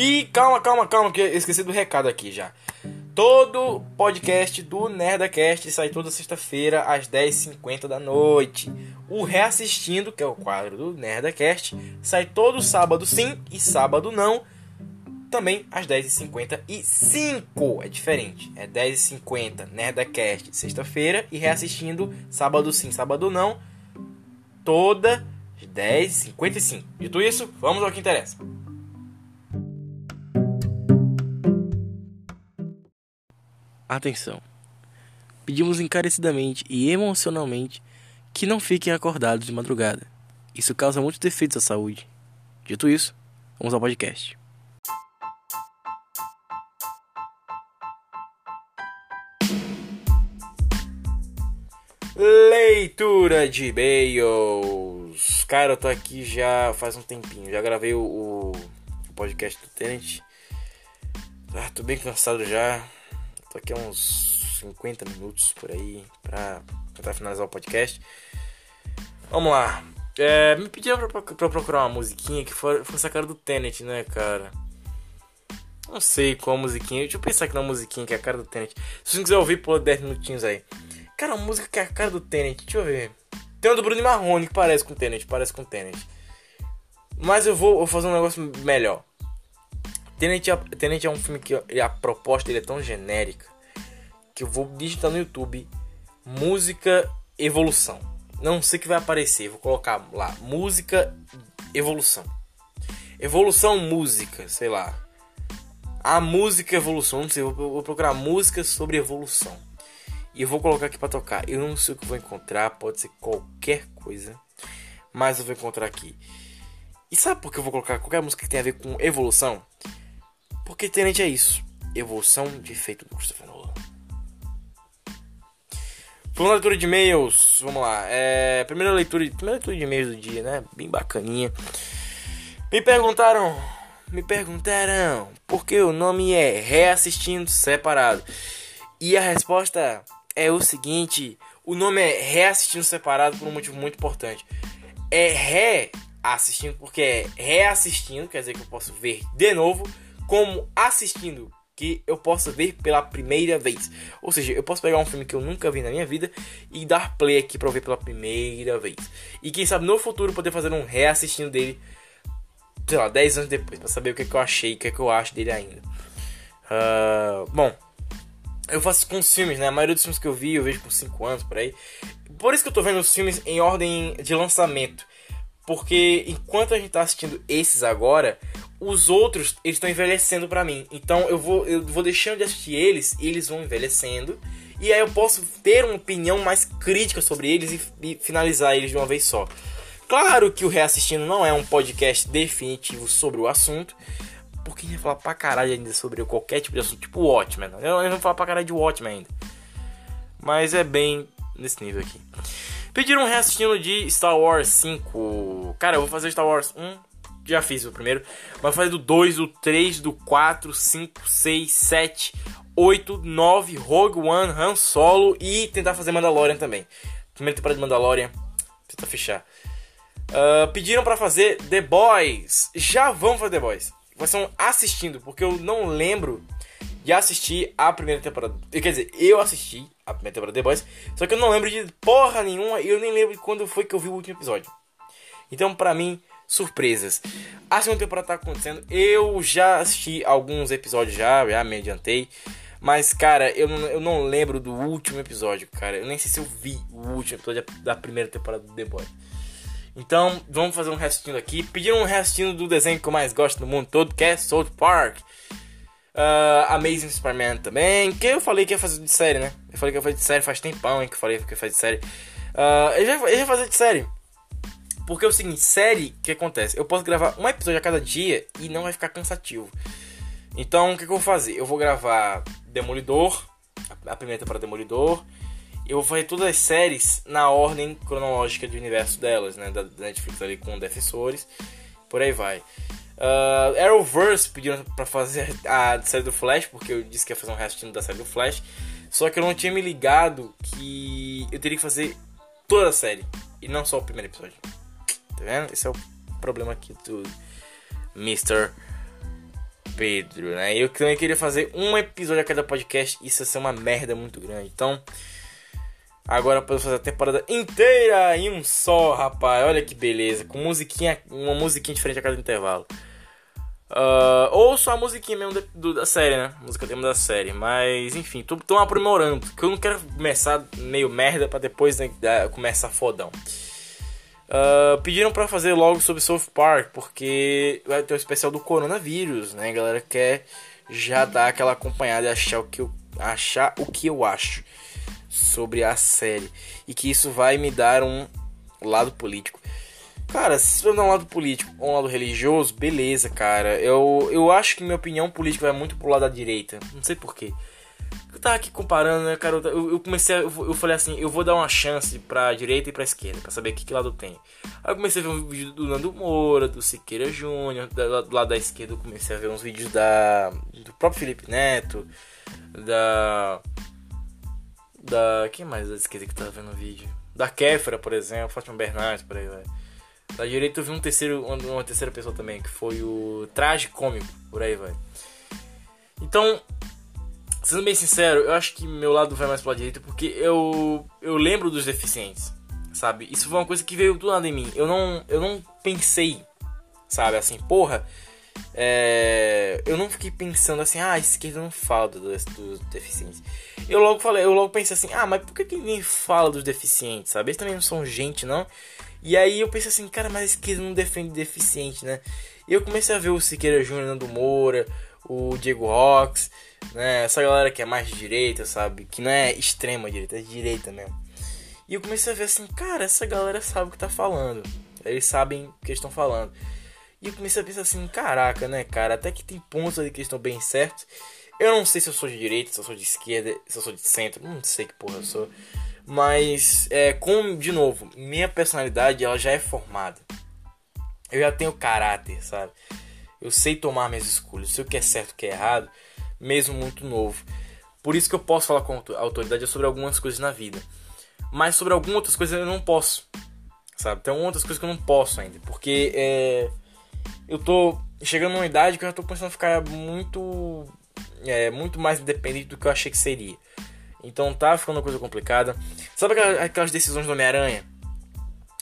E calma, calma, calma, que eu esqueci do recado aqui já. Todo podcast do Nerdacast sai toda sexta-feira às 10h50 da noite. O Reassistindo, que é o quadro do Nerdacast, sai todo sábado sim e sábado não. Também às 10h55. É diferente. É 10h50 Nerdacast sexta-feira e reassistindo sábado sim, sábado não. Toda às 10h55. Dito isso, vamos ao que interessa. Atenção! Pedimos encarecidamente e emocionalmente que não fiquem acordados de madrugada. Isso causa muitos defeitos à saúde. Dito isso, vamos ao podcast. Leitura de e-mails. Cara, eu tô aqui já faz um tempinho. Já gravei o, o podcast do Tenant. Ah, tô bem cansado já. Tô aqui uns 50 minutos por aí pra tentar finalizar o podcast. Vamos lá. É, me pediram pra, pra, procurar uma musiquinha que fosse a cara do Tenet, né, cara? Não sei qual musiquinha. Deixa eu pensar aqui na musiquinha que é a cara do Tenet. Se você quiser ouvir, pô, 10 minutinhos aí. Cara, uma música que é a cara do Tenet. Deixa eu ver. Tem uma do Bruno Marrone que parece com o Tenet. Parece com o Tenet. Mas eu vou, vou fazer um negócio melhor. Tenet, é, Tenet é um filme que a proposta dele é tão genérica que eu vou digitar no YouTube música evolução. Não sei o que vai aparecer, vou colocar lá música evolução. Evolução música, sei lá. A música evolução, não sei, vou, procurar música sobre evolução. E eu vou colocar aqui para tocar. Eu não sei o que vou encontrar, pode ser qualquer coisa, mas eu vou encontrar aqui. E sabe por que eu vou colocar qualquer música que tenha a ver com evolução? Porque Tenente é isso. Evolução de efeito do Christopher Nolan. Vamos leitura de e-mails. Vamos lá. É, primeira leitura, primeira leitura de e-mails do dia, né? Bem bacaninha. Me perguntaram, me perguntaram por que o nome é Reassistindo Separado. E a resposta é o seguinte: o nome é Reassistindo Separado por um motivo muito importante. É reassistindo porque é reassistindo, quer dizer que eu posso ver de novo como assistindo, que eu possa ver pela primeira vez. Ou seja, eu posso pegar um filme que eu nunca vi na minha vida e dar play aqui para ver pela primeira vez. E quem sabe no futuro poder fazer um reassistindo dele, sei lá, 10 anos depois, para saber o que, é que eu achei, o que, é que eu acho dele ainda. Uh, bom, eu faço com os filmes, né? A maioria dos filmes que eu vi, eu vejo por 5 anos por aí. Por isso que eu tô vendo os filmes em ordem de lançamento. Porque enquanto a gente tá assistindo esses agora, os outros eles estão envelhecendo para mim. Então eu vou, eu vou deixando de assistir eles e eles vão envelhecendo. E aí eu posso ter uma opinião mais crítica sobre eles e, e finalizar eles de uma vez só. Claro que o Reassistindo não é um podcast definitivo sobre o assunto. Porque a gente vai falar pra caralho ainda sobre qualquer tipo de assunto, tipo Watchmen. Eu não vou falar pra caralho de Watchmen ainda. Mas é bem nesse nível aqui. Pediram um reassistindo de Star Wars 5. Cara, eu vou fazer Star Wars 1, já fiz o primeiro. Vai fazer do 2, do 3, do 4, 5, 6, 7, 8, 9, Rogue One, Han Solo e tentar fazer Mandalorian também. Primeira temporada de Mandalorian, tenta fechar. Uh, pediram para fazer The Boys. Já vamos fazer The Boys. Vocês estão assistindo, porque eu não lembro de assistir a primeira temporada. Quer dizer, eu assisti a primeira temporada de The Boys, só que eu não lembro de porra nenhuma e eu nem lembro de quando foi que eu vi o último episódio. Então, pra mim, surpresas. A segunda temporada tá acontecendo. Eu já assisti alguns episódios já, já me adiantei. Mas, cara, eu não, eu não lembro do último episódio, cara. Eu nem sei se eu vi o último episódio da primeira temporada do The Boys. Então, vamos fazer um restinho aqui. Pediram um restinho do desenho que eu mais gosto do mundo todo, que é South Park. Uh, Amazing Spider-Man também, que eu falei que ia fazer de série, né? Eu falei que ia fazer de série faz tempão, hein, que eu falei que ia fazer de série. Uh, eu, já, eu já fazer de série. Porque é o seguinte, série, o que acontece? Eu posso gravar um episódio a cada dia e não vai ficar cansativo. Então, o que, que eu vou fazer? Eu vou gravar Demolidor, a primeira temporada Demolidor. Eu vou fazer todas as séries na ordem cronológica do universo delas, né? Da Netflix ali com Defensores. Por aí vai. Uh, Arrowverse pediram pra fazer a série do Flash, porque eu disse que ia fazer um restinho da série do Flash. Só que eu não tinha me ligado que eu teria que fazer toda a série e não só o primeiro episódio. Tá vendo? Esse é o problema aqui do Mr. Pedro, né? Eu também queria fazer um episódio a cada podcast. Isso ia ser uma merda muito grande. Então, agora podemos fazer a temporada inteira em um só, rapaz. Olha que beleza. Com musiquinha, uma musiquinha diferente a cada intervalo. Uh, ou só a musiquinha mesmo do, da série, né? Música tema da série. Mas, enfim, tô, tô aprimorando. Que eu não quero começar meio merda pra depois né, começar fodão. Uh, pediram para fazer logo sobre South Park, porque vai ter o especial do coronavírus, né? A galera quer já dar aquela acompanhada e achar o que eu, achar o que eu acho sobre a série. E que isso vai me dar um lado político. Cara, se for dar um lado político ou um lado religioso, beleza, cara. Eu, eu acho que minha opinião política vai muito pro lado da direita. Não sei porquê. Eu tava aqui comparando, né, cara? Eu, eu comecei eu, eu, falei assim, eu vou dar uma chance pra direita e pra esquerda, pra saber que, que lado tem. Aí eu comecei a ver um vídeo do Nando Moura, do Siqueira Júnior, do lado da esquerda eu comecei a ver uns vídeos da do próprio Felipe Neto, da. Da. Quem mais da esquerda que tava vendo o vídeo? Da Kéfera, por exemplo, Fátima Bernardes, por aí, vai. Da direita eu vi um terceiro, uma terceira pessoa também, que foi o Traje Cômico, por aí, vai. Então, Sendo bem sincero, eu acho que meu lado vai mais pra direita porque eu, eu lembro dos deficientes, sabe? Isso foi uma coisa que veio do nada em mim. Eu não, eu não pensei, sabe? Assim, porra, é... eu não fiquei pensando assim, ah, a esquerda não fala dos, dos deficientes. Eu logo falei, eu logo pensei assim, ah, mas por que ninguém fala dos deficientes, sabe? Eles também não são gente, não? E aí eu pensei assim, cara, mas a esquerda não defende deficiente, né? E eu comecei a ver o Siqueira Júnior, Nando Moura, o Diego Rox, né? Essa galera que é mais de direita, sabe? Que não é extrema direita, é direita mesmo. E eu comecei a ver assim, cara, essa galera sabe o que tá falando. Eles sabem o que estão falando. E eu comecei a pensar assim, caraca, né, cara? Até que tem pontos ali que estão bem certos. Eu não sei se eu sou de direita, se eu sou de esquerda, se eu sou de centro, não sei que porra eu sou. Mas, é, com, de novo, minha personalidade ela já é formada. Eu já tenho caráter, sabe? Eu sei tomar minhas escolhas, sei o que é certo, o que é errado, mesmo muito novo. Por isso que eu posso falar com autoridade sobre algumas coisas na vida. Mas sobre algumas outras coisas eu não posso. Sabe? Tem outras coisas que eu não posso ainda. Porque é, eu tô chegando numa idade que eu já tô começando a ficar muito. É, muito mais independente do que eu achei que seria. Então tá ficando uma coisa complicada. Sabe aquelas decisões do Homem-Aranha?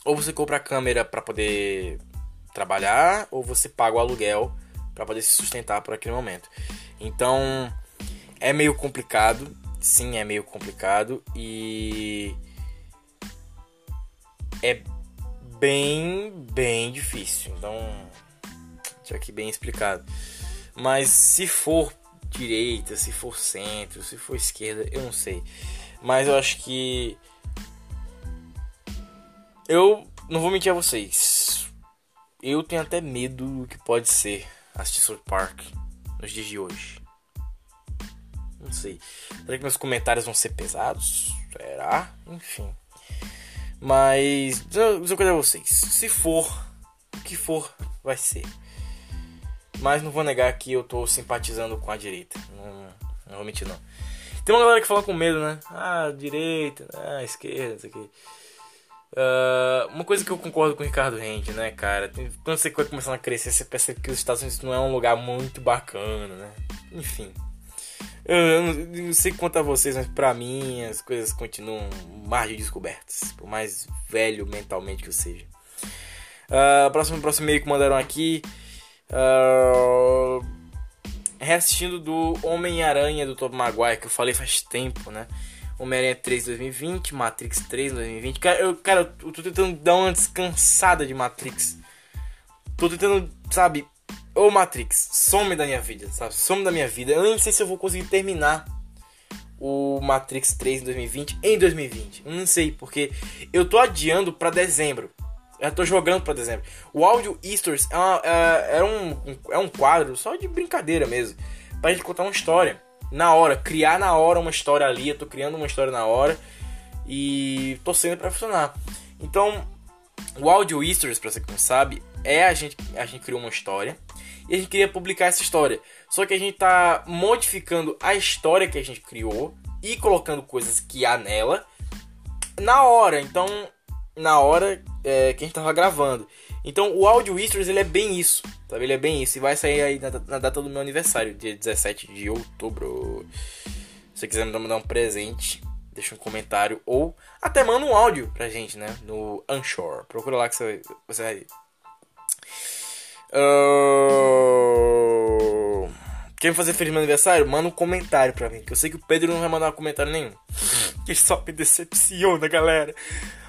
Ou você compra a câmera para poder trabalhar ou você paga o aluguel para poder se sustentar por aquele momento. Então é meio complicado, sim, é meio complicado e é bem, bem difícil. Então, já aqui bem explicado. Mas se for direita, se for centro, se for esquerda, eu não sei. Mas eu acho que eu não vou mentir a vocês eu tenho até medo do que pode ser assistir South Park nos dias de hoje. Não sei. Será que meus comentários vão ser pesados? Será? Enfim. Mas, eu vou vocês. Se for, o que for, vai ser. Mas não vou negar que eu tô simpatizando com a direita. Não, não vou mentir, não. Tem uma galera que fala com medo, né? Ah, direita, ah, esquerda, isso aqui. Uh, uma coisa que eu concordo com o Ricardo Rende, né, cara? Quando você vai começando a crescer, você percebe que os Estados Unidos não é um lugar muito bacana, né? Enfim. Eu não sei quanto a vocês, mas pra mim as coisas continuam mais de descobertas. Por mais velho mentalmente que eu seja. Uh, próximo, próximo meio que mandaram aqui. Uh, reassistindo do Homem-Aranha do Tobey Maguire, que eu falei faz tempo, né? Homem-Aranha 3 2020, Matrix 3 2020. Cara eu, cara, eu tô tentando dar uma descansada de Matrix. Tô tentando, sabe? Ô Matrix, some da minha vida, sabe? Some da minha vida. Eu nem sei se eu vou conseguir terminar o Matrix 3 em 2020 em 2020. Eu não sei, porque eu tô adiando para dezembro. Eu tô jogando para dezembro. O áudio Easters é, uma, é, é, um, é um quadro só de brincadeira mesmo. Pra gente contar uma história na hora, criar na hora uma história ali. Eu tô criando uma história na hora e torcendo para funcionar. Então, o Audio Easters, pra você que não sabe, é a gente, a gente criou uma história e a gente queria publicar essa história. Só que a gente tá modificando a história que a gente criou e colocando coisas que há nela na hora. Então, na hora é, que a gente tava gravando. Então o Audio Histories ele é bem isso, sabe? Ele é bem isso. E vai sair aí na, na data do meu aniversário, dia 17 de outubro. Se você quiser me dar um presente, deixa um comentário ou até manda um áudio pra gente, né? No Anchor. Procura lá que você, você vai. Uh... Quer me fazer feliz no aniversário? Manda um comentário pra mim. Que eu sei que o Pedro não vai mandar um comentário nenhum. que só me decepciona, galera.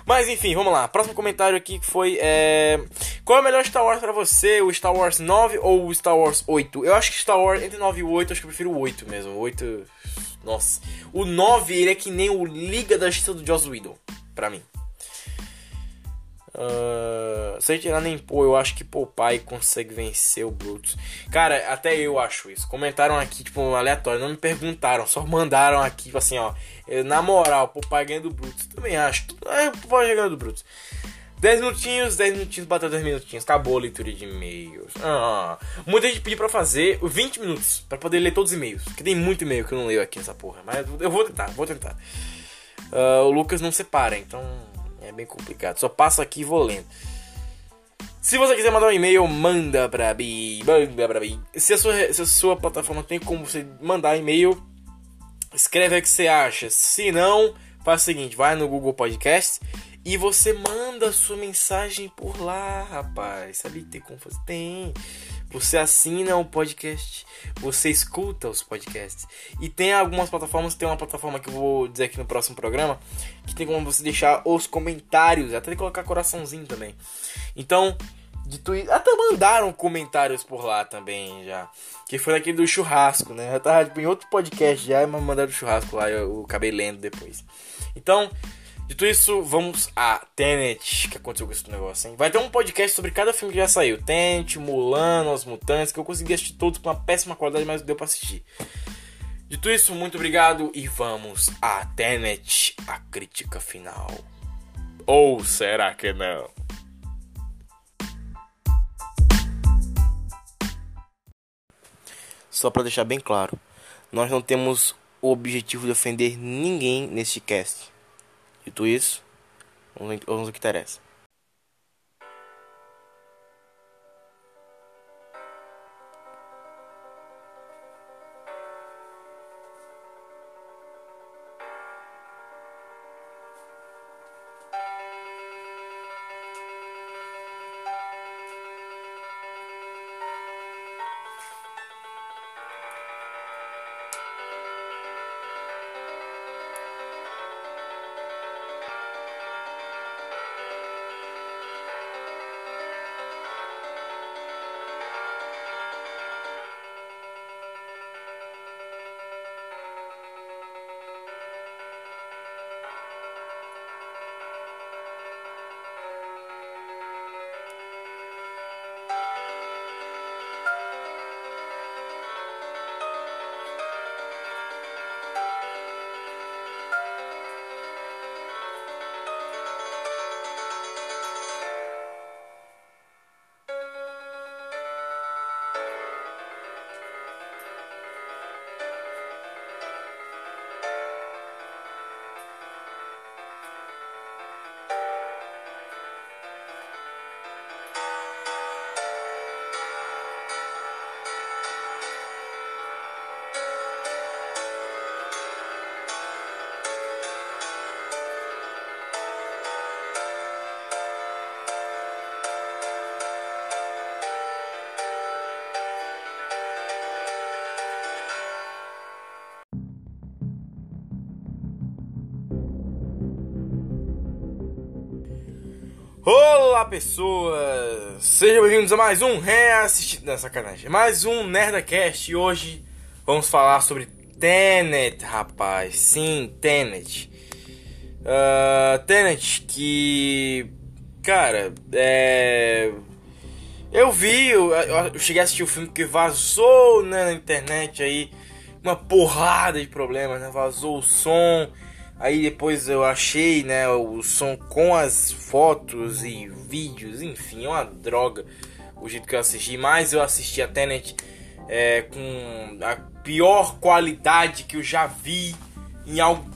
Mas enfim, vamos lá. Próximo comentário aqui foi: é... Qual é o melhor Star Wars pra você? O Star Wars 9 ou o Star Wars 8? Eu acho que Star Wars entre 9 e 8, acho que eu prefiro o 8 mesmo. O 8. Nossa. O 9 ele é que nem o Liga da Justiça do Joss Whedon, pra mim. Uh, sem tirar nem pô, eu acho que Popeye consegue vencer o Brutus. Cara, até eu acho isso. Comentaram aqui, tipo, aleatório, não me perguntaram, só mandaram aqui, tipo assim, ó. Na moral, Popeye ganha do Brutus. Também acho. É, Popeye ganha do Brutus. 10 minutinhos, 10 minutinhos, bateu 10 minutinhos. Acabou a leitura de e-mails. Ah, muita gente pediu pra fazer 20 minutos pra poder ler todos os e-mails. Porque tem muito e-mail que eu não leio aqui nessa porra. Mas eu vou tentar, vou tentar. Uh, o Lucas não separa, então é bem complicado. Só passo aqui e vou lendo. Se você quiser mandar um e-mail, manda pra mim. Manda pra mim. Se a sua, se a sua plataforma tem como você mandar e-mail, escreve o que você acha. Se não, faz o seguinte: vai no Google Podcast e você manda sua mensagem por lá, rapaz. Sabe ter como fazer? Tem. Você assina o podcast, você escuta os podcasts. E tem algumas plataformas, tem uma plataforma que eu vou dizer aqui no próximo programa, que tem como você deixar os comentários, até colocar coraçãozinho também. Então, de Twitter, até mandaram comentários por lá também já. Que foi naquele do churrasco, né? Eu tava tipo, em outro podcast já, mas mandaram o churrasco lá, eu, eu acabei lendo depois. Então, Dito isso, vamos a Tenet, que aconteceu com esse negócio, hein? Vai ter um podcast sobre cada filme que já saiu. Tenet, Mulan, Os Mutantes, que eu consegui assistir todos com uma péssima qualidade, mas deu pra assistir. Dito isso, muito obrigado e vamos a Tenet, a crítica final. Ou será que não? Só para deixar bem claro, nós não temos o objetivo de ofender ninguém neste cast. Dito isso, vamos ao que interessa. Pessoas, sejam bem-vindos a mais um reassistir, não, sacanagem, mais um Nerdcast. E hoje vamos falar sobre Tenet, rapaz, sim, Tenet, uh, Tenet que, cara, é, eu vi, eu, eu cheguei a assistir o filme que vazou né, na internet aí, uma porrada de problemas, né, vazou o som, Aí depois eu achei, né, o som com as fotos e vídeos, enfim, é uma droga o jeito que eu assisti. Mas eu assisti a Tenet é, com a pior qualidade que eu já vi em algo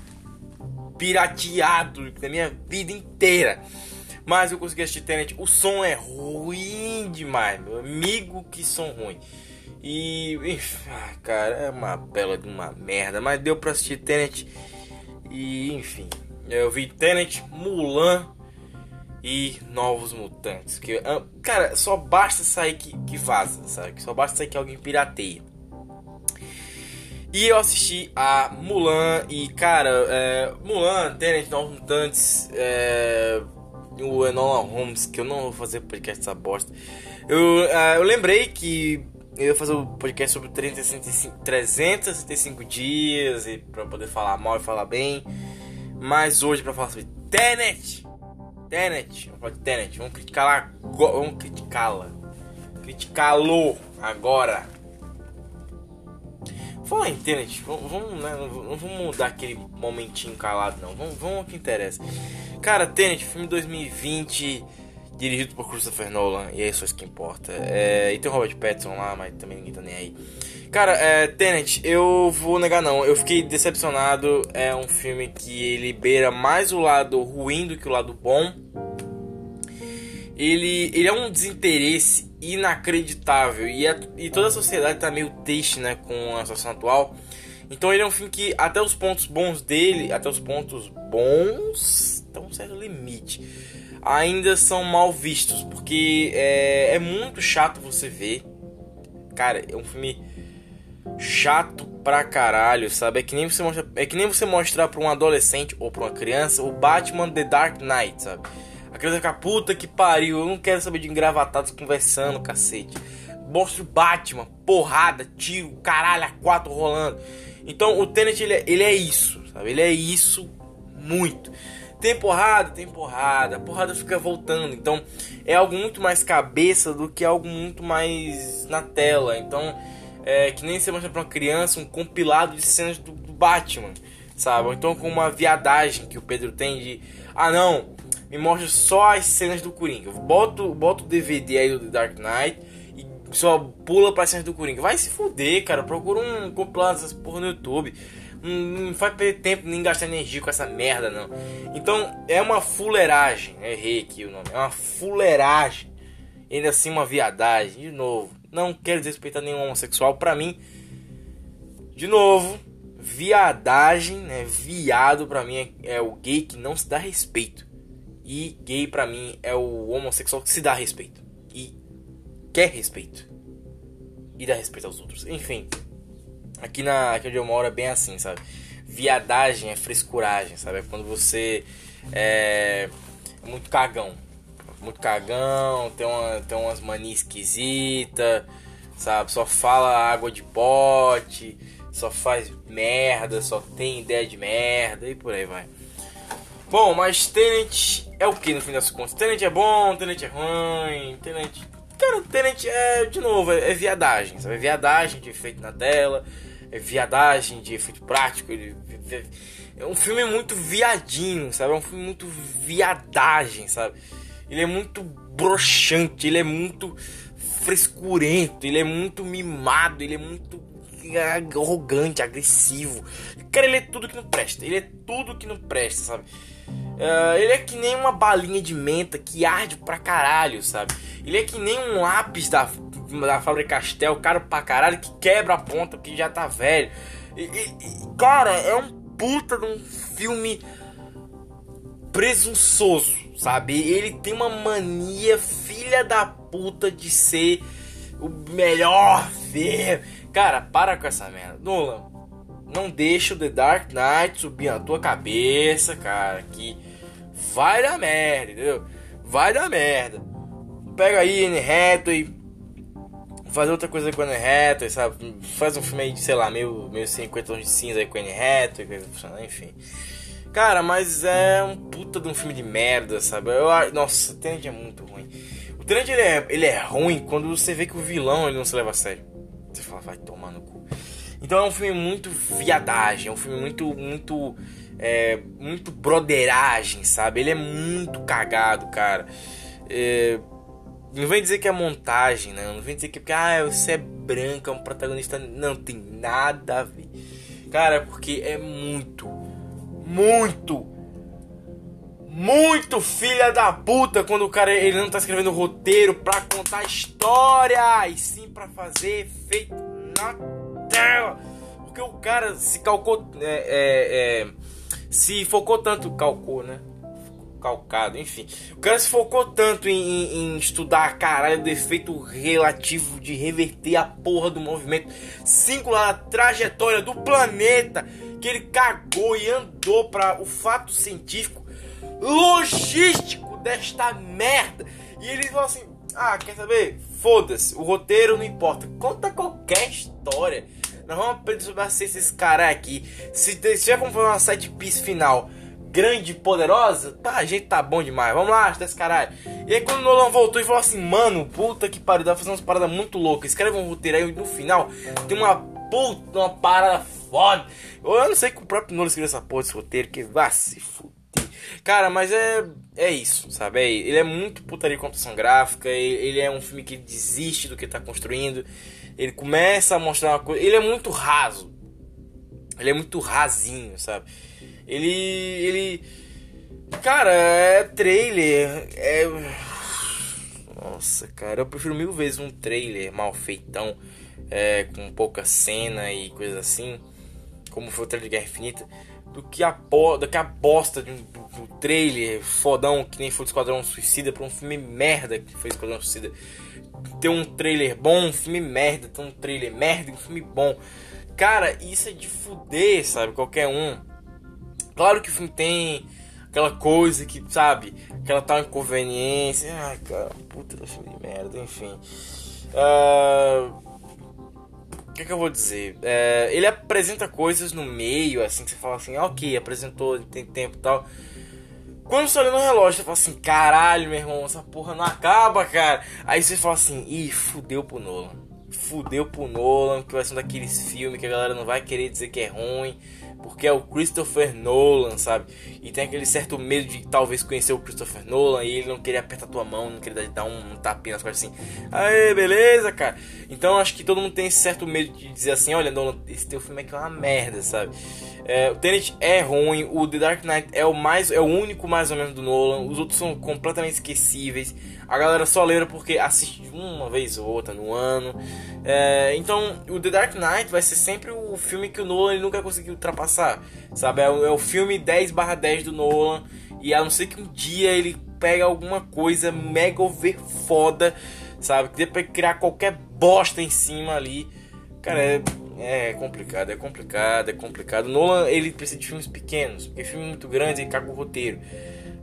pirateado da minha vida inteira. Mas eu consegui assistir Tenet. O som é ruim demais, meu amigo, que som ruim. E, enfim, cara, é uma bela de uma merda. Mas deu pra assistir Tenet. E, enfim, eu vi Tenet, Mulan e Novos Mutantes. Que, cara, só basta sair que, que vaza, sabe? Só basta sair que alguém pirateia. E eu assisti a Mulan e, cara, é, Mulan, Tenet, Novos Mutantes, é, o Enola Holmes, que eu não vou fazer podcast dessa bosta. Eu, é, eu lembrei que eu ia fazer um podcast sobre 365, 365 dias e para poder falar mal e falar bem. Mas hoje para falar sobre Tenet. Tenet, vamos falar de Tenet, vamos criticá-la, vamos criticá-la. Criticá-lo agora. Fala em Tenet, vamos, né, não vamos dar aquele momentinho calado não, vamos, vamos ao que interessa. Cara, Tenet, filme 2020, dirigido por Christopher Nolan, e é isso que importa. É, e tem o Robert Pattinson lá, mas também ninguém tá nem aí. Cara, é, Tenet, eu vou negar não, eu fiquei decepcionado, é um filme que ele beira mais o lado ruim do que o lado bom. Ele, ele é um desinteresse inacreditável. E, a, e toda a sociedade tá meio triste, né, com a situação atual. Então ele é um filme que até os pontos bons dele, até os pontos bons, tem um certo limite, ainda são mal vistos, porque é, é muito chato você ver. Cara, é um filme chato pra caralho, sabe? É que nem você é que nem você mostrar para um adolescente ou para uma criança o Batman The Dark Knight, sabe? A criança fica, puta que pariu, eu não quero saber de engravatados conversando, cacete. Mostra o Batman, porrada, tiro, caralho, a quatro rolando. Então o Tenet, ele é, ele é isso, sabe? Ele é isso muito. Tem porrada, tem porrada, a porrada fica voltando. Então é algo muito mais cabeça do que algo muito mais na tela. Então é que nem você mostra pra uma criança um compilado de cenas do, do Batman, sabe? Ou então com uma viadagem que o Pedro tem de. Ah não, me mostra só as cenas do Coringa. Boto, boto o DVD aí do Dark Knight e só pula para as cenas do Coringa. Vai se fuder, cara. Procura um compilado dessas porra no YouTube. Não, não faz perder tempo nem gastar energia com essa merda, não. Então, é uma fuleiragem. Errei aqui o nome. É uma fuleiragem. Ainda assim, uma viadagem. De novo, não quero desrespeitar nenhum homossexual. Pra mim, de novo, viadagem, né? Viado pra mim é, é o gay que não se dá respeito. E gay para mim é o homossexual que se dá respeito. E quer respeito. E dá respeito aos outros. Enfim. Aqui, na, aqui onde eu moro é bem assim, sabe? Viadagem é frescuragem, sabe? É quando você é muito cagão. Muito cagão, tem, uma, tem umas manias esquisitas, sabe? Só fala água de bote, só faz merda, só tem ideia de merda e por aí vai. Bom, mas Tenet é o que no fim das contas? Tenet é bom, Tenet é ruim, Tenet. Cara, Tenet é, de novo, é, é viadagem, sabe? É viadagem de efeito na tela, viadagem de efeito prático. é um filme muito viadinho, sabe? É um filme muito viadagem, sabe? Ele é muito broxante, ele é muito frescurento, ele é muito mimado, ele é muito arrogante, agressivo. Cara, ele é tudo que não presta. Ele é tudo que não presta, sabe? Uh, ele é que nem uma balinha de menta que arde pra caralho, sabe? Ele é que nem um lápis da, da fábrica Castel, caro pra caralho, que quebra a ponta porque já tá velho. E, e, cara, é um puta de um filme presunçoso, sabe? Ele tem uma mania filha da puta de ser o melhor filme. Cara, para com essa merda. Nolan, não deixa o The Dark Knight subir na tua cabeça, cara, que vai dar merda, entendeu? Vai dar merda. Pega aí Anne Hathaway, fazer outra coisa com Anne Hathaway, sabe? Faz um filme aí de, sei lá, meio, meio 50 tons de cinza aí com Anne Hathaway, enfim. Cara, mas é um puta de um filme de merda, sabe? Eu, nossa, o Tenet é muito ruim. O Tenet, ele é, ele é ruim quando você vê que o vilão ele não se leva a sério. Você fala, vai tomar no cu. Então é um filme muito viadagem, é um filme muito, muito, é, muito broderagem, sabe? Ele é muito cagado, cara. É, não vem dizer que é montagem, né? Não vem dizer que é porque, ah, você é branco, é um protagonista. Não, tem nada a ver. Cara, porque é muito, muito, muito filha da puta quando o cara ele não tá escrevendo roteiro pra contar história e sim pra fazer efeito na. Porque o cara se calcou. É, é, é, se focou tanto. Calcou, né? Calcado, enfim. O cara se focou tanto em, em, estudar caralho do efeito relativo de reverter a porra do movimento singular, a trajetória do planeta que ele cagou e andou para o fato científico logístico desta merda. E ele falou assim: Ah, quer saber? Foda-se, o roteiro não importa. Conta qualquer história. Nós vamos aprender sobre a ciência desse cara aqui. Se tiver como fazer uma side piece final grande e poderosa, tá, a gente tá bom demais. Vamos lá, desse caralho. E aí quando o Nolan voltou e falou assim, mano, puta que pariu, dá fazer umas paradas muito loucas. Escreve um roteiro aí no final. Tem uma puta, uma parada foda. Eu não sei que o próprio Nolan escreveu essa porra desse roteiro, que vá se fuder. Cara, mas é, é isso, sabe? É, ele é muito putaria de computação gráfica. Ele, é um filme que desiste do que tá construindo. Ele começa a mostrar uma coisa. Ele é muito raso. Ele é muito rasinho, sabe? Ele. Ele. Cara, é trailer. É. Nossa, cara, eu prefiro mil vezes um trailer mal feitão, é, com pouca cena e coisa assim, como foi o trailer de Guerra Infinita do que a, do que a bosta de um, um trailer fodão que nem foi o Esquadrão Suicida pra um filme merda que foi o Esquadrão Suicida. Ter um trailer bom, um filme merda, ter um trailer merda um filme bom. Cara, isso é de fuder, sabe? Qualquer um. Claro que o filme tem aquela coisa que, sabe? Aquela tal inconveniência. Ai, cara, puta do filme de merda, enfim. Uh, o que, que, eu vou dizer? É, ele apresenta coisas no meio, assim, que você fala assim, ok, apresentou, tem tempo e tal. Quando você olha no relógio, você fala assim, caralho, meu irmão, essa porra não acaba, cara. Aí você fala assim, ih, fudeu pro Nolan. Fudeu pro Nolan, que vai ser um daqueles filmes que a galera não vai querer dizer que é ruim porque é o Christopher Nolan, sabe? E tem aquele certo medo de talvez conhecer o Christopher Nolan e ele não querer apertar tua mão, não querer dar um, tapinha nas costas assim. Aê, beleza, cara? Então acho que todo mundo tem esse certo medo de dizer assim: olha, Nolan, esse teu filme aqui é uma merda, sabe? É, o Tenet é ruim, o The Dark Knight é o mais, é o único mais ou menos do Nolan, os outros são completamente esquecíveis. A galera só lembra porque assiste uma vez ou outra no ano. É, então, o The Dark Knight vai ser sempre o filme que o Nolan nunca conseguiu ultrapassar. Sabe? É o, é o filme 10/10 do Nolan. E a não ser que um dia ele pega alguma coisa mega over foda, sabe? Que dê pra criar qualquer bosta em cima ali. Cara, é, é complicado, é complicado, é complicado. O Nolan, ele precisa de filmes pequenos, porque filme muito grande ele caga o roteiro.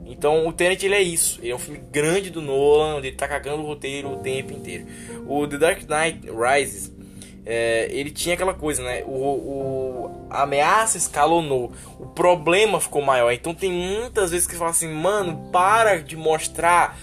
Então o Tenet ele é isso, ele é um filme grande do Nolan, onde ele tá cagando o roteiro o tempo inteiro. O The Dark Knight Rises, é, ele tinha aquela coisa, né? O, o, a ameaça escalonou, o problema ficou maior. Então tem muitas vezes que fala assim, mano, para de mostrar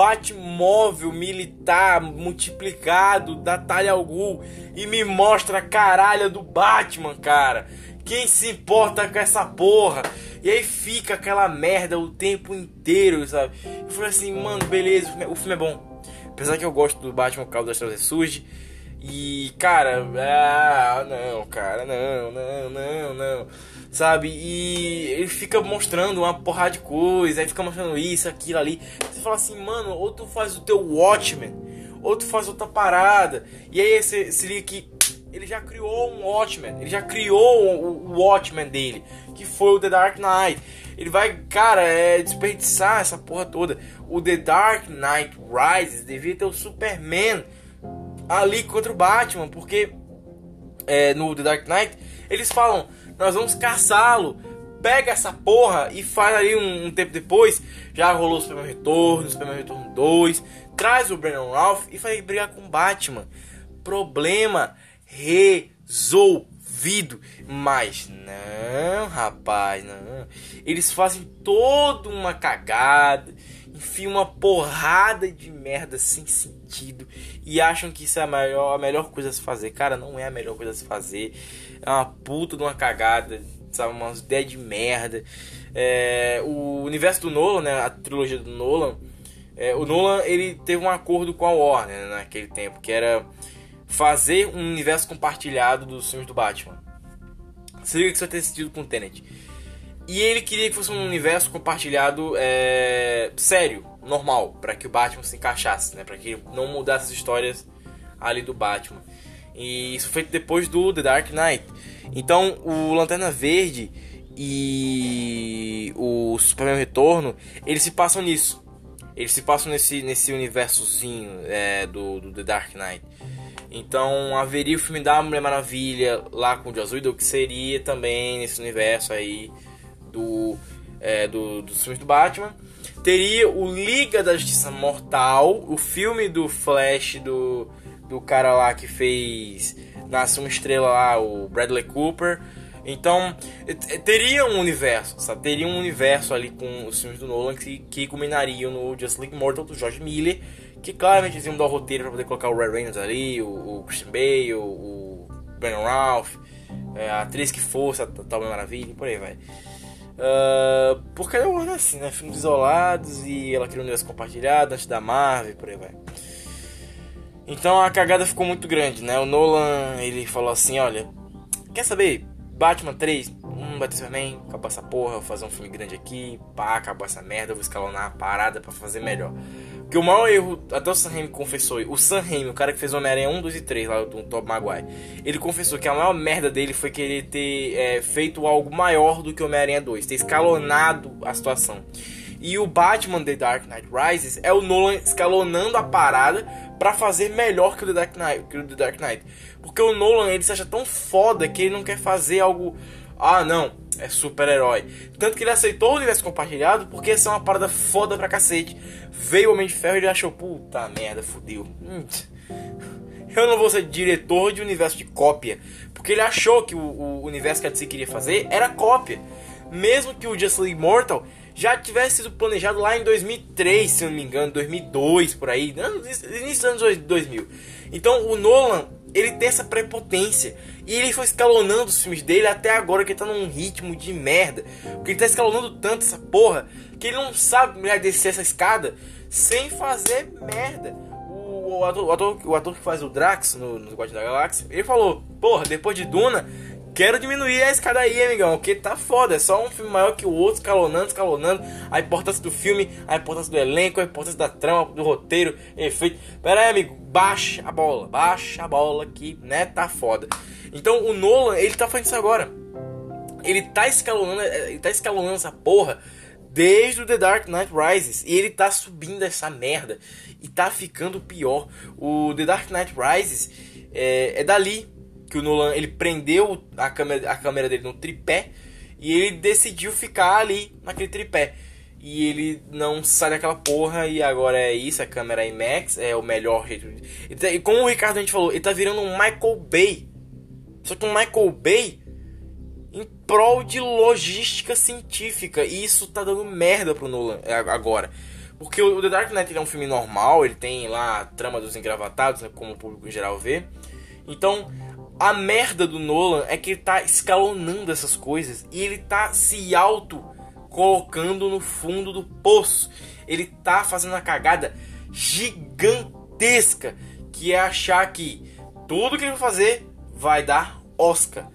Batmóvel militar multiplicado da talha algum e me mostra a caralha do Batman, cara. Quem se importa com essa porra? E aí fica aquela merda o tempo inteiro, sabe? Eu falei assim, mano, beleza, o filme é, bom. Apesar que eu gosto do Batman Cabo das Trevas Surge. E, cara, ah, não, cara, não, não, não, não. Sabe? E ele fica mostrando uma porrada de coisa, aí fica mostrando isso, aquilo ali. Você fala assim, mano, ou tu faz o teu Watchmen, ou tu faz outra parada. E aí você se liga que ele já criou um Watchmen, ele já criou o, Watchmen dele, que foi o The Dark Knight. Ele vai, cara, é, desperdiçar essa porra toda. O The Dark Knight Rises devia ter o Superman ali contra o Batman, porque é, no The Dark Knight eles falam: nós vamos caçá-lo. Pega essa porra e faz ali um, um, tempo depois. Já rolou o Superman Retorno, Superman Retorno 2. Traz o Brandon Ralph e vai brigar com o Batman. Problema resolvido. Mas não, rapaz, não. Eles fazem toda uma cagada, enfiam uma porrada de merda sem sentido e acham que isso é a melhor, a melhor coisa a se fazer. Cara, não é a melhor coisa a se fazer. É uma puta de uma cagada, sabe? Umas ideias de merda. É, o universo do Nolan, né? A trilogia do Nolan. É, o Nolan ele teve um acordo com a Warner né, naquele tempo, que era fazer um universo compartilhado dos filmes do Batman. Seria que isso vai ter sentido com o Tenet. E ele queria que fosse um universo compartilhado é, sério, normal, para que o Batman se encaixasse, né? Para que não mudasse as histórias ali do Batman. E isso foi depois do The Dark Knight. Então, o Lanterna Verde e o Superman Retorno, eles se passam nisso. Eles se passam nesse, nesse universozinho é, do, do The Dark Knight. Então haveria o filme da Mulher Maravilha lá com o Joss Whedon, que seria também nesse universo aí do, é, do, dos filmes do Batman. Teria o Liga da Justiça Mortal, o filme do Flash do, do cara lá que fez Nasce uma Estrela lá, o Bradley Cooper. Então, teria um universo, sabe? Teria um universo ali com os filmes do Nolan que, que culminariam no Just League Mortal do George Miller, que claramente eles iam dar o roteiro para poder colocar o Ray Reynolds ali, o, o Christian Bale, o, o Brandon Ralph, é, a atriz que fosse, a Tal Maravilha, por aí vai. Uh, porque é assim, né? Filmes isolados e ela queria um universo compartilhado antes da Marvel, por aí vai. Então a cagada ficou muito grande, né? O Nolan, ele falou assim, olha, quer saber? Batman 3, hum, bater Superman, acabou essa porra, vou fazer um filme grande aqui, pá, acabou essa merda, vou escalonar a parada para fazer melhor. Porque o maior erro, até o Sam Raimi confessou, o Sam Raimi, o cara que fez Homem-Aranha 1, 2 e 3, lá do Tobey Maguire, ele confessou que a maior merda dele foi querer ter é, feito algo maior do que Homem-Aranha 2, ter escalonado a situação. E o Batman The Dark Knight Rises é o Nolan escalonando a parada para fazer melhor que o, The Dark Knight, que o The Dark Knight. Porque o Nolan ele se acha tão foda que ele não quer fazer algo. Ah, não, é super-herói. Tanto que ele aceitou o universo compartilhado porque essa é uma parada foda pra cacete. Veio o Homem de Ferro e ele achou, puta merda, fudeu. Hum, eu não vou ser diretor de universo de cópia. Porque ele achou que o, o universo que a DC queria fazer era cópia. Mesmo que o Justice Immortal já tivesse sido planejado lá em 2003, se não me engano, 2002 por aí, início dos anos 2000. Então o Nolan, ele tem essa prepotência e ele foi escalonando os filmes dele até agora que ele tá num ritmo de merda. Porque ele tá escalonando tanto essa porra que ele não sabe descer essa escada sem fazer merda. O, o, ator, o, ator, o ator que faz o Drax no, no Guardião da Galáxia, ele falou: Porra, depois de Duna, Quero diminuir a escada aí, amigão, porque tá foda. É só um filme maior que o outro, escalonando, escalonando. A importância do filme, a importância do elenco, a importância da trama, do roteiro, efeito. Pera aí, amigo, baixa a bola, baixa a bola que, né, tá foda. Então o Nolan, ele tá fazendo isso agora. Ele tá escalonando, ele tá escalonando essa porra desde o The Dark Knight Rises. E ele tá subindo essa merda. E tá ficando pior. O The Dark Knight Rises é, é dali que o Nolan ele prendeu a câmera, a câmera dele no tripé e ele decidiu ficar ali naquele tripé. E ele não sai daquela porra e agora é isso, a câmera IMAX é o melhor jeito. Tá, e como o Ricardo a gente falou, ele tá virando um Michael Bay. Só que um Michael Bay em prol de logística científica. E isso tá dando merda pro Nolan é, agora. Porque o The Dark Knight é um filme normal, ele tem lá a trama dos engravatados, né, como o público em geral vê. Então, a merda do Nolan é que ele tá escalonando essas coisas e ele tá se auto colocando no fundo do poço. Ele tá fazendo uma cagada gigantesca que é achar que tudo que ele vai fazer vai dar Oscar.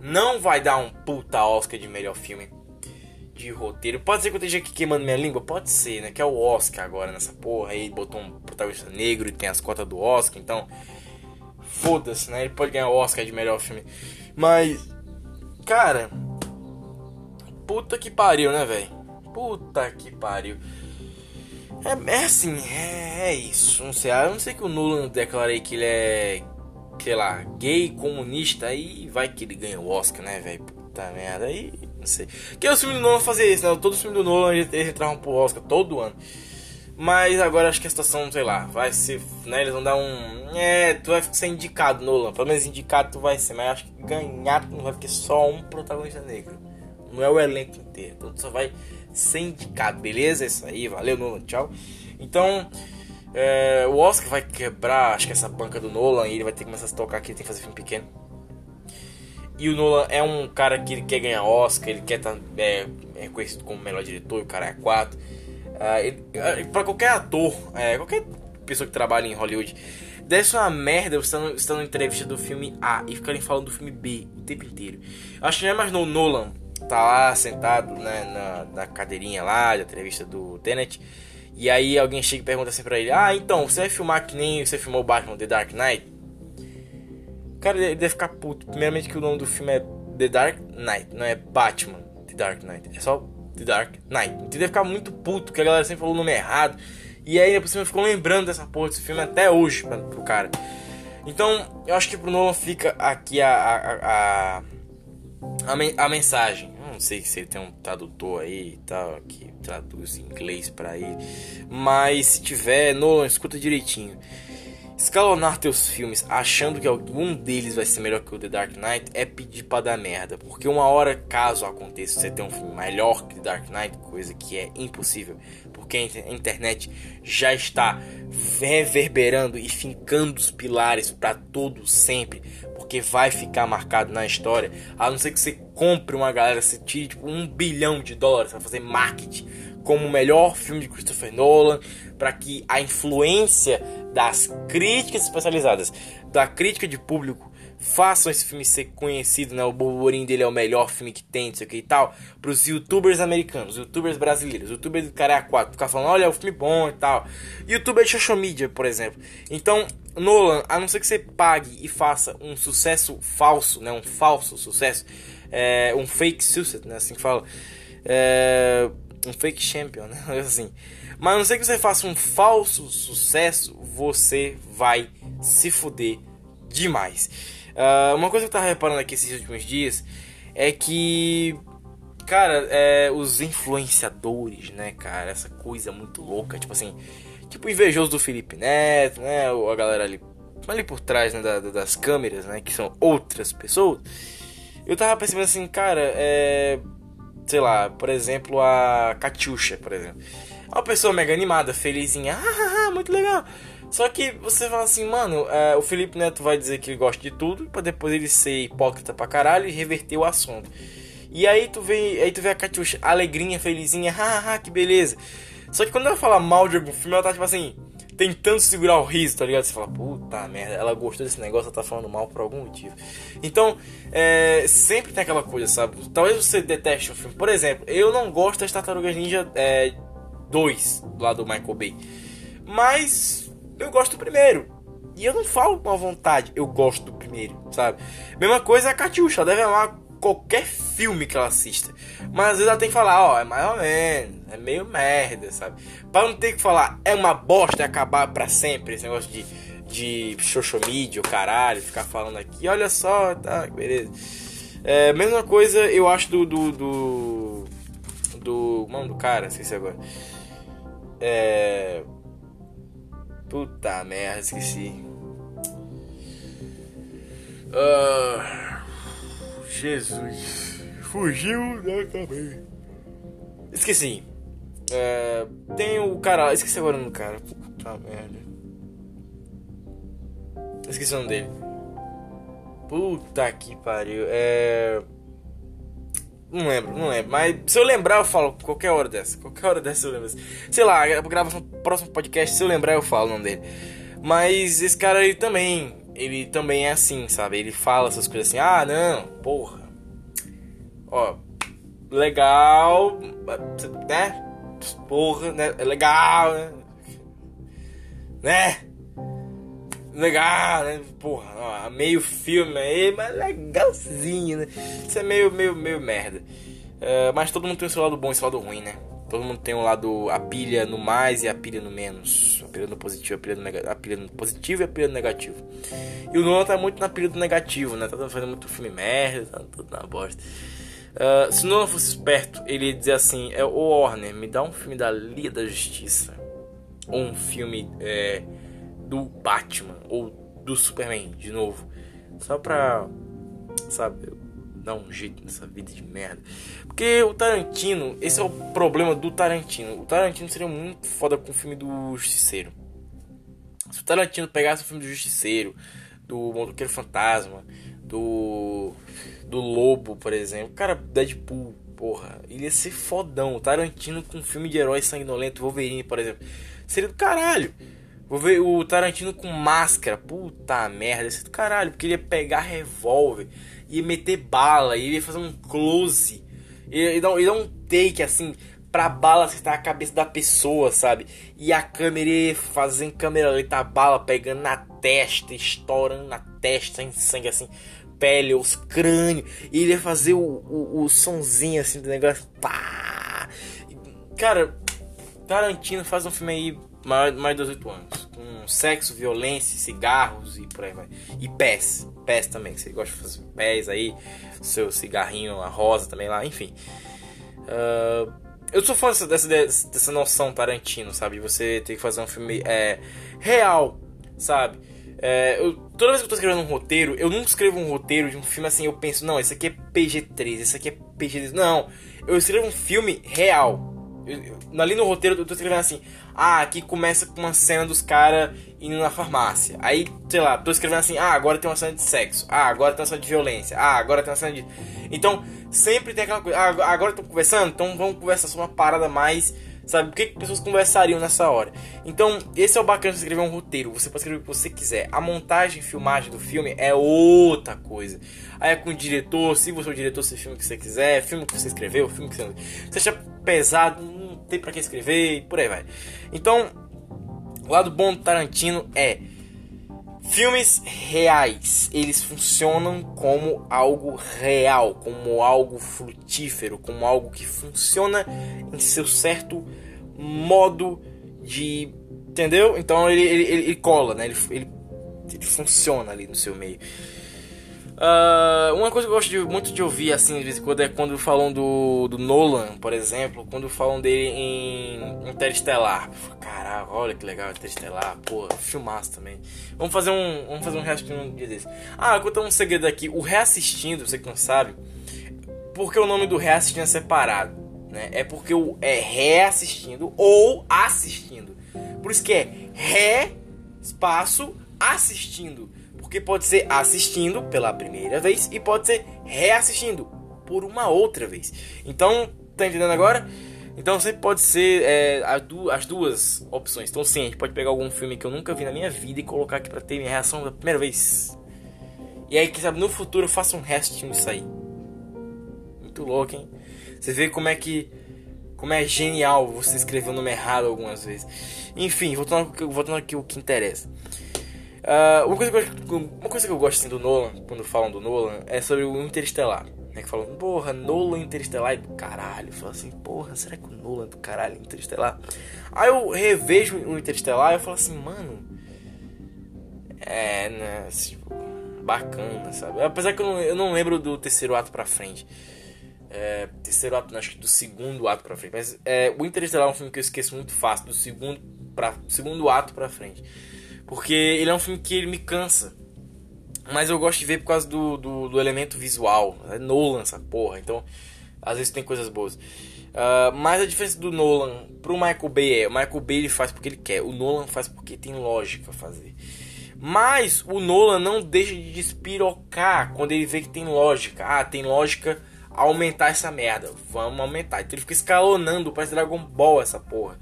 Não vai dar um puta Oscar de melhor filme de roteiro. Pode ser que eu esteja aqui queimando minha língua? Pode ser, né? Que é o Oscar agora nessa porra aí. Botou um protagonista negro e tem as cotas do Oscar. Então, foda-se, né? Ele pode ganhar o Oscar de melhor filme. Mas, cara, puta que pariu, né, velho? Puta que pariu. É, é assim, é, é, isso. Não sei, eu não sei que o Nolan declarei que ele é, sei lá, gay, comunista, aí vai que ele ganha o Oscar, né, velho? Puta merda, aí não sei. Que é o filme do Nolan fazer isso, né? Todo filme do Nolan eles entravam pro Oscar todo ano. Mas agora acho que a situação, sei lá, vai ser, né? Eles vão dar um. É, tu vai ser indicado, Nolan. Pelo menos indicado tu vai ser, mas acho que ganhar tu não vai, porque só um protagonista negro. Não é o elenco inteiro. Então tu só vai ser indicado, beleza? É isso aí, valeu, Nolan, tchau. Então, é, o Oscar vai quebrar, acho que essa banca do Nolan, e ele vai ter que começar a se tocar aqui, tem que fazer filme pequeno. E o Nolan é um cara que ele quer ganhar Oscar, ele quer estar tá, é, é conhecido como melhor diretor, o cara é 4. Uh, pra qualquer ator, é, qualquer pessoa que trabalha em Hollywood, deve ser uma merda você estando, estando em entrevista do filme A e ficarem falando do filme B o tempo inteiro. Acho que já imaginou Nolan tá lá sentado né, na, na cadeirinha lá da entrevista do Tenet. E aí alguém chega e pergunta assim pra ele: Ah, então, você vai filmar que nem você filmou o Batman The Dark Knight? Cara, ele deve ficar puto. Primeiramente que o nome do filme é The Dark Knight, não é Batman The Dark Knight. É só The Dark Knight. Então deve ficar muito puto, que a galera sempre falou o nome errado. E aí, por cima, ficou lembrando dessa porra desse filme até hoje pra, pro cara. Então, eu acho que pro Nolan fica aqui a, a, a, a, a mensagem. Eu não sei se ele tem um tradutor aí e tal, que traduz em inglês para ele. Mas se tiver, Nolan, escuta direitinho. Escalonar teus filmes achando que algum deles vai ser melhor que o The Dark Knight é pedir pra dar merda. Porque uma hora, caso aconteça, você ter um filme melhor que The Dark Knight, coisa que é impossível, porque a internet já está reverberando e fincando os pilares para todo sempre, porque vai ficar marcado na história. A não ser que você compre uma galera, você tire tipo, um bilhão de dólares para fazer marketing como o melhor filme de Christopher Nolan, para que a influência das críticas especializadas, da crítica de público, façam esse filme ser conhecido, né? O burburinho dele é o melhor filme que tem, não sei o que e tal. Pros youtubers americanos, youtubers brasileiros, youtubers do cara 4, ficar falando, olha, é um filme bom e tal. Youtuber de social media, por exemplo. Então, Nolan, a não ser que você pague e faça um sucesso falso, né? Um falso sucesso, é, um fake success, né? Assim que fala. É, um fake champion, né? Assim. Mas a não ser que você faça um falso sucesso, você vai se fuder demais. Uh, uma coisa que eu tava reparando aqui esses últimos dias é que, cara, é, os influenciadores, né, cara, essa coisa muito louca, tipo assim, tipo invejoso do Felipe Neto, né, a galera ali, ali por trás né, da, das câmeras, né, que são outras pessoas. Eu tava percebendo assim, cara, é sei lá, por exemplo, a Katiusha, por exemplo. Uma pessoa mega animada, felizinha, ah, muito legal. Só que você fala assim, mano, é, o Felipe Neto vai dizer que ele gosta de tudo, para depois ele ser hipócrita pra caralho e reverter o assunto. E aí tu vê, aí tu vê a Katiusha alegrinha, felizinha, hahaha, que beleza. Só que quando ela fala mal de algum filme, ela tá tipo assim, tentando segurar o riso, tá ligado? Você fala, puta merda, ela gostou desse negócio, ela tá falando mal por algum motivo. Então, é, sempre tem aquela coisa, sabe? Talvez você deteste o filme. Por exemplo, eu não gosto das Tartarugas Ninja é, 2, lá do Michael Bay. Mas eu gosto do primeiro. E eu não falo com a vontade, eu gosto do primeiro, sabe? Mesma coisa a Catiuxa, deve amar qualquer filme que ela assista. Mas às vezes ela tem que falar, ó, é mais ou menos, é meio merda, sabe? Pra não ter que falar, é uma bosta e acabar pra sempre, esse negócio de, de media, o caralho, ficar falando aqui, olha só, tá, beleza. É, mesma coisa eu acho do. do. do. do mano do cara, esqueci agora. É. Puta merda, esqueci. Uh, Jesus. Fugiu da cabeça. Esqueci. É, tem o cara. Esqueci agora no cara. Puta merda. Esqueci o nome dele. Puta que pariu. É. Não lembro, não lembro. Mas se eu lembrar, eu falo qualquer hora dessa. Qualquer hora dessa eu lembro. Sei lá, grava no próximo podcast. Se eu lembrar, eu falo o nome dele. Mas esse cara aí também. Ele também é assim, sabe? Ele fala essas coisas assim. Ah, não, porra. Ó, legal, né? Porra, né? É legal, né? Né? Legal, né? Porra, meio filme aí, mas legalzinho, né? Isso é meio, meio, meio merda. Uh, mas todo mundo tem o seu lado bom e o seu lado ruim, né? Todo mundo tem um lado, a pilha no mais e a pilha no menos. A pilha no positivo, a pilha no, negativo, a pilha no positivo e a pilha no negativo. E o Nolan tá muito na pilha do negativo, né? Tá fazendo muito filme merda, tá tudo na bosta. Uh, se o Nolan fosse esperto, ele ia dizer assim: é, o Warner, me dá um filme da Liga da Justiça. Ou um filme é, do Batman. Ou do Superman, de novo. Só pra, sabe, dar um jeito nessa vida de merda. Porque o Tarantino, esse é o problema do Tarantino. O Tarantino seria muito foda com o filme do Justiceiro. Se o Tarantino pegasse o filme do Justiceiro, do Motoqueiro Fantasma, do. do Lobo, por exemplo, cara, Deadpool, porra, ele ia ser fodão. O Tarantino com filme de herói sanguinolento, Wolverine, por exemplo, seria do caralho. Vou ver o Tarantino com máscara, puta merda, ia ser do caralho, porque ele ia pegar revólver ia meter bala, ia fazer um close E, dá, e dá um take assim pra bala acertar a cabeça da pessoa, sabe? E a câmera fazendo câmera lenta, a bala pegando na testa, estourando na testa, em sangue assim, pele, os crânios. E ele ia fazer o, o, o sonzinho assim do negócio. Pá! Cara, Tarantino faz um filme aí mais, mais de 18 anos. Com sexo, violência, cigarros e por aí vai. E pés. Pés também. Você gosta de fazer pés aí. Seu cigarrinho, a rosa também lá. Enfim. Uh, eu sou fã dessa, dessa, dessa noção Tarantino, sabe? Você tem que fazer um filme é, real, sabe? É, eu, toda vez que eu tô escrevendo um roteiro, eu nunca escrevo um roteiro de um filme assim, eu penso, não, esse aqui é PG-13, esse aqui é PG-13. Não, eu escrevo um filme real. Ali no roteiro eu tô escrevendo assim, ah, aqui começa com uma cena dos caras indo na farmácia. Aí, sei lá, tô escrevendo assim, ah, agora tem uma cena de sexo. Ah, agora tem uma cena de violência. Ah, agora tem uma cena de. Então, sempre tem aquela coisa. Ah, agora tô conversando, então vamos conversar sobre uma parada mais. Sabe? O que, que pessoas conversariam nessa hora? Então, esse é o bacana de escrever um roteiro. Você pode escrever o que você quiser. A montagem filmagem do filme é outra coisa. Aí é com o diretor, se você é o diretor, se filme que você quiser, filme que você escreveu, filme que você. Você acha pesado, não tem pra que escrever e por aí vai. Então, o lado bom do Tarantino é Filmes reais, eles funcionam como algo real, como algo frutífero, como algo que funciona em seu certo modo de. Entendeu? Então ele, ele, ele cola, né? Ele, ele, ele funciona ali no seu meio. Uh, uma coisa que eu gosto de, muito de ouvir assim de vez em quando é quando falam do, do Nolan, por exemplo, quando falam dele em Interestelar. Caraca, olha que legal Interestelar, pô, filmaço também. Vamos fazer um, vamos fazer um reassistindo um dia desse. Ah, vou contar um segredo aqui. O reassistindo, você que não sabe, porque o nome do reassistindo é separado, né? É porque o é reassistindo ou assistindo. Por isso que é ré espaço assistindo. Porque pode ser assistindo pela primeira vez e pode ser reassistindo por uma outra vez. Então, tá entendendo agora? Então sempre pode ser é, as duas opções. Então sim, a gente pode pegar algum filme que eu nunca vi na minha vida e colocar aqui pra ter minha reação da primeira vez. E aí, quem sabe no futuro eu faço um restinho disso aí. Muito louco, hein? Você vê como é que. Como é genial você escrever o nome errado algumas vezes. Enfim, voltando, voltando aqui o que interessa. Uh, uma, coisa eu, uma, coisa que eu, gosto assim, do Nolan, quando falam do Nolan, é sobre o Interestelar. Né, que falam, porra, Nolan Interestelar é do caralho. Falo assim, porra, será que o Nolan é do caralho Interestelar? Aí eu revejo o Interestelar e eu falo assim, mano. É, né? Tipo, bacana, sabe? Apesar que eu não, eu não lembro do terceiro ato pra frente. É, terceiro ato, acho que do segundo ato pra frente. Mas é, o Interestelar é um filme que eu esqueço muito fácil, do segundo, pra, segundo ato pra frente. Porque ele é um filme que ele me cansa. Mas eu gosto de ver por causa do, do, do elemento visual. É Nolan essa porra. Então, às vezes tem coisas boas. Uh, mas a diferença do Nolan pro Michael Bay é: o Michael Bay ele faz porque ele quer, o Nolan faz porque tem lógica fazer. Mas o Nolan não deixa de despirocar quando ele vê que tem lógica. Ah, tem lógica aumentar essa merda. Vamos aumentar. Então ele fica escalonando, parece Dragon Ball essa porra.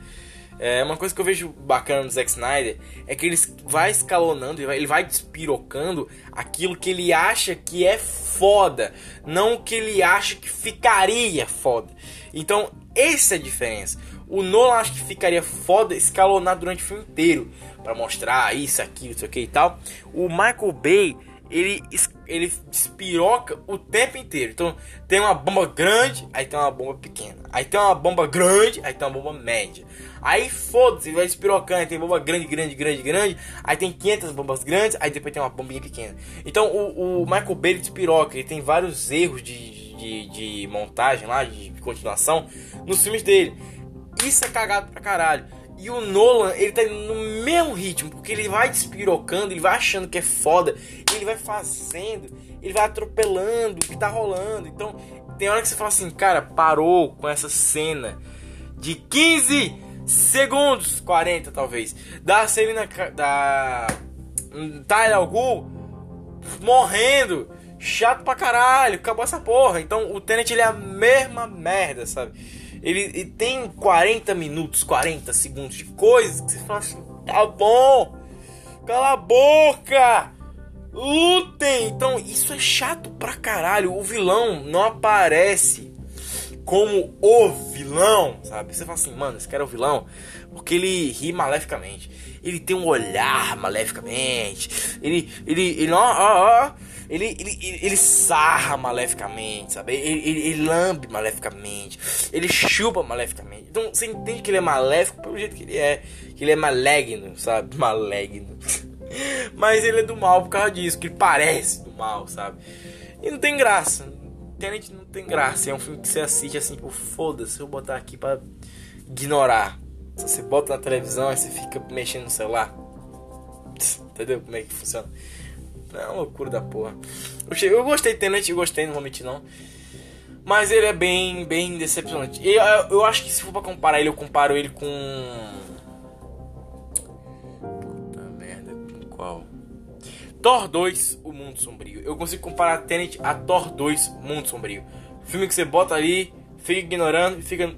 É, uma coisa que eu vejo bacana no Zack Snyder é que ele vai escalonando, ele vai, ele vai despirocando aquilo que ele acha que é foda, não o que ele acha que ficaria foda. Então, essa é a diferença. O Nolan acha que ficaria foda escalonado durante o filme inteiro para mostrar isso, aquilo, isso aqui e tal. O Michael Bay ele, ele despiroca o tempo inteiro. Então tem uma bomba grande, aí tem uma bomba pequena. Aí tem uma bomba grande, aí tem uma bomba média. Aí foda-se, vai despirocando, tem bomba grande, grande, grande, grande. Aí tem 500 bombas grandes, aí depois tem uma bombinha pequena. Então o, o Michael Bay despiroca, ele tem vários erros de, de, de montagem lá, de continuação, nos filmes dele. Isso é cagado pra caralho. E o Nolan, ele tá no mesmo ritmo, porque ele vai despirocando, ele vai achando que é foda, ele vai fazendo, ele vai atropelando o que tá rolando. Então, tem hora que você fala assim, cara, parou com essa cena de 15 segundos, 40 talvez, da Selena da Tyler Algu morrendo, chato pra caralho, acabou essa porra. Então, o Tenet ele é a mesma merda, sabe? Ele, ele, tem 40 minutos, 40 segundos de coisas que você fala assim: tá bom, cala a boca, lutem. Então isso é chato pra caralho. O vilão não aparece como o vilão, sabe? Você fala assim, mano, esse cara é o vilão porque ele ri maleficamente. Ele tem um olhar maleficamente. Ele, ele, ele, ó, ó, ó. Ele, ele, ele, ele sarra maleficamente, sabe? Ele, ele, ele, lambe maleficamente. Ele chupa maleficamente. Então você entende que ele é maléfico pelo jeito que ele é. Que ele é maligno, sabe? Maligno. Mas ele é do mal por causa disso, que ele parece do mal, sabe? E não tem graça. Tenet não tem graça. É um filme que você assiste assim, pô, foda-se, eu vou botar aqui pra ignorar. Você bota na televisão e você fica mexendo no celular. Entendeu como é que funciona? É uma loucura da porra. Eu gostei de Tenet, eu gostei, não vou mentir não. Mas ele é bem, bem decepcionante. Eu, eu acho que se for pra comparar ele, eu comparo ele com. Puta merda, com qual? Thor 2, O Mundo Sombrio. Eu consigo comparar Tenet a Thor 2, Mundo Sombrio. Filme que você bota ali, fica ignorando e fica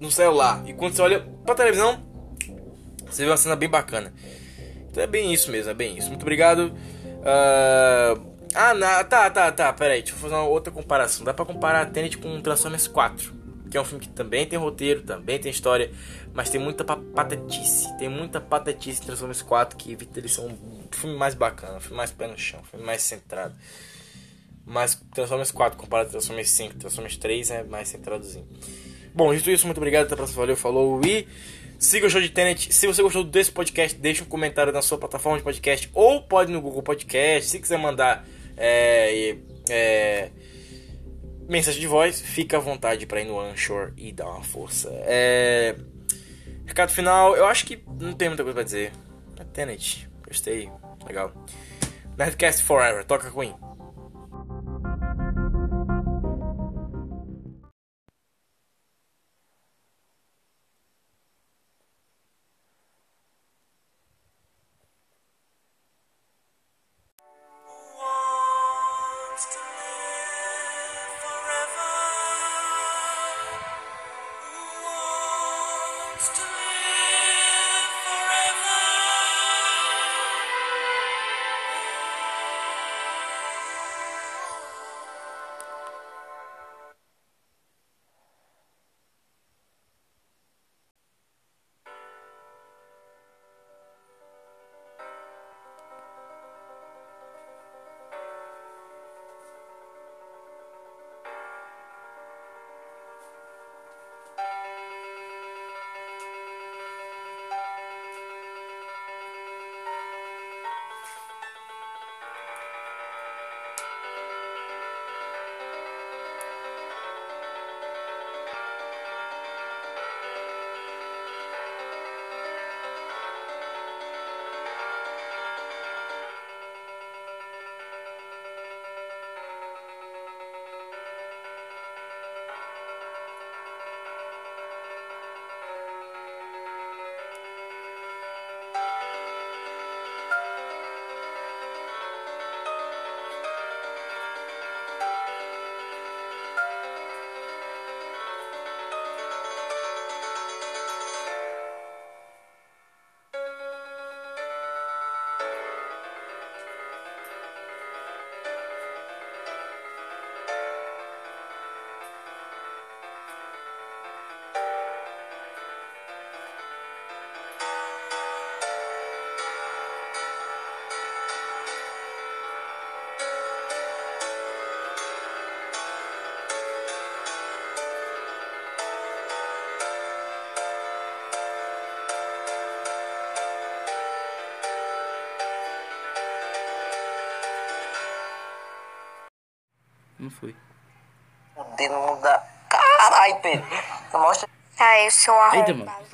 no celular. E quando você olha pra televisão, você vê uma cena bem bacana. Então é bem isso mesmo, é bem isso. Muito obrigado. Uh... Ah, na... tá, tá, tá. Pera aí, deixa eu fazer uma outra comparação. Dá pra comparar Tenet com Transformers 4. Que é um filme que também tem roteiro, também tem história, mas tem muita patetice. Tem muita patetice em Transformers 4 que evita eles são um filme mais bacana, um filme mais pé no chão, um filme mais centrado. Mas Transformers 4 comparado a Transformers 5, Transformers 3 é mais centradozinho. Bom, dito isso, muito obrigado, até a próxima, valeu, falou e siga o show de Tenet. Se você gostou desse podcast, deixe um comentário na sua plataforma de podcast ou pode no Google Podcast. Se quiser mandar é, é, mensagem de voz, fica à vontade para ir no Anchor e dar uma força. É, recado final, eu acho que não tem muita coisa pra dizer. É Tenet, gostei, legal. Nerdcast Forever, toca Queen. Não foi. O dedo não dá. Caralho, Pedro. Mostra. Ah, eu sou arrombado. Eita, mano.